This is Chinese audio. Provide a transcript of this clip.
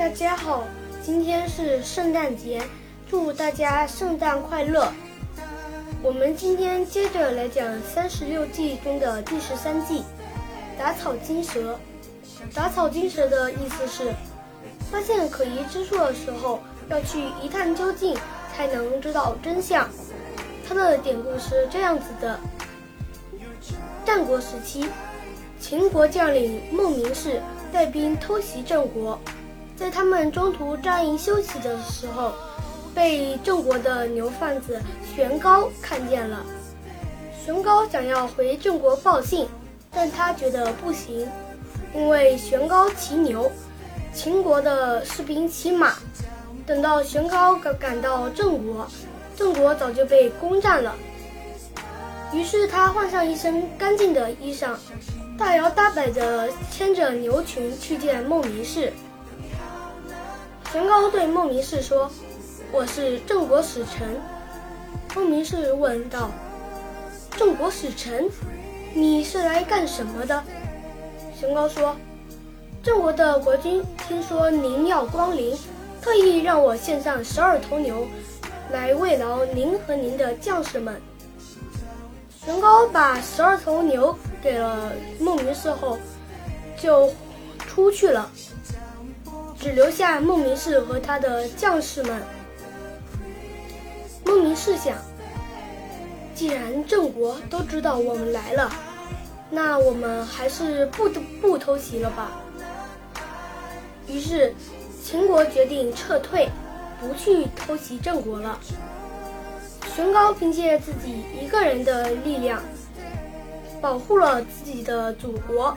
大家好，今天是圣诞节，祝大家圣诞快乐。我们今天接着来讲三十六计中的第十三计——打草惊蛇。打草惊蛇的意思是，发现可疑之处的时候，要去一探究竟，才能知道真相。它的典故是这样子的：战国时期，秦国将领孟明视带兵偷袭郑国，在他们中途扎营休息的时候，被郑国的牛贩子玄高看见了。玄高想要回郑国报信，但他觉得不行，因为玄高骑牛，秦国的士兵骑马。等到玄高赶赶到郑国。郑国早就被攻占了，于是他换上一身干净的衣裳，大摇大摆地牵着牛群去见孟明视。玄高对孟明视说：“我是郑国使臣。”孟明视问道：“郑国使臣，你是来干什么的？”玄高说：“郑国的国君听说您要光临，特意让我献上十二头牛。”来慰劳您和您的将士们。玄高把十二头牛给了孟明视后，就出去了，只留下孟明视和他的将士们。孟明视想，既然郑国都知道我们来了，那我们还是不不偷袭了吧。于是，秦国决定撤退。不去偷袭郑国了。玄高凭借自己一个人的力量，保护了自己的祖国。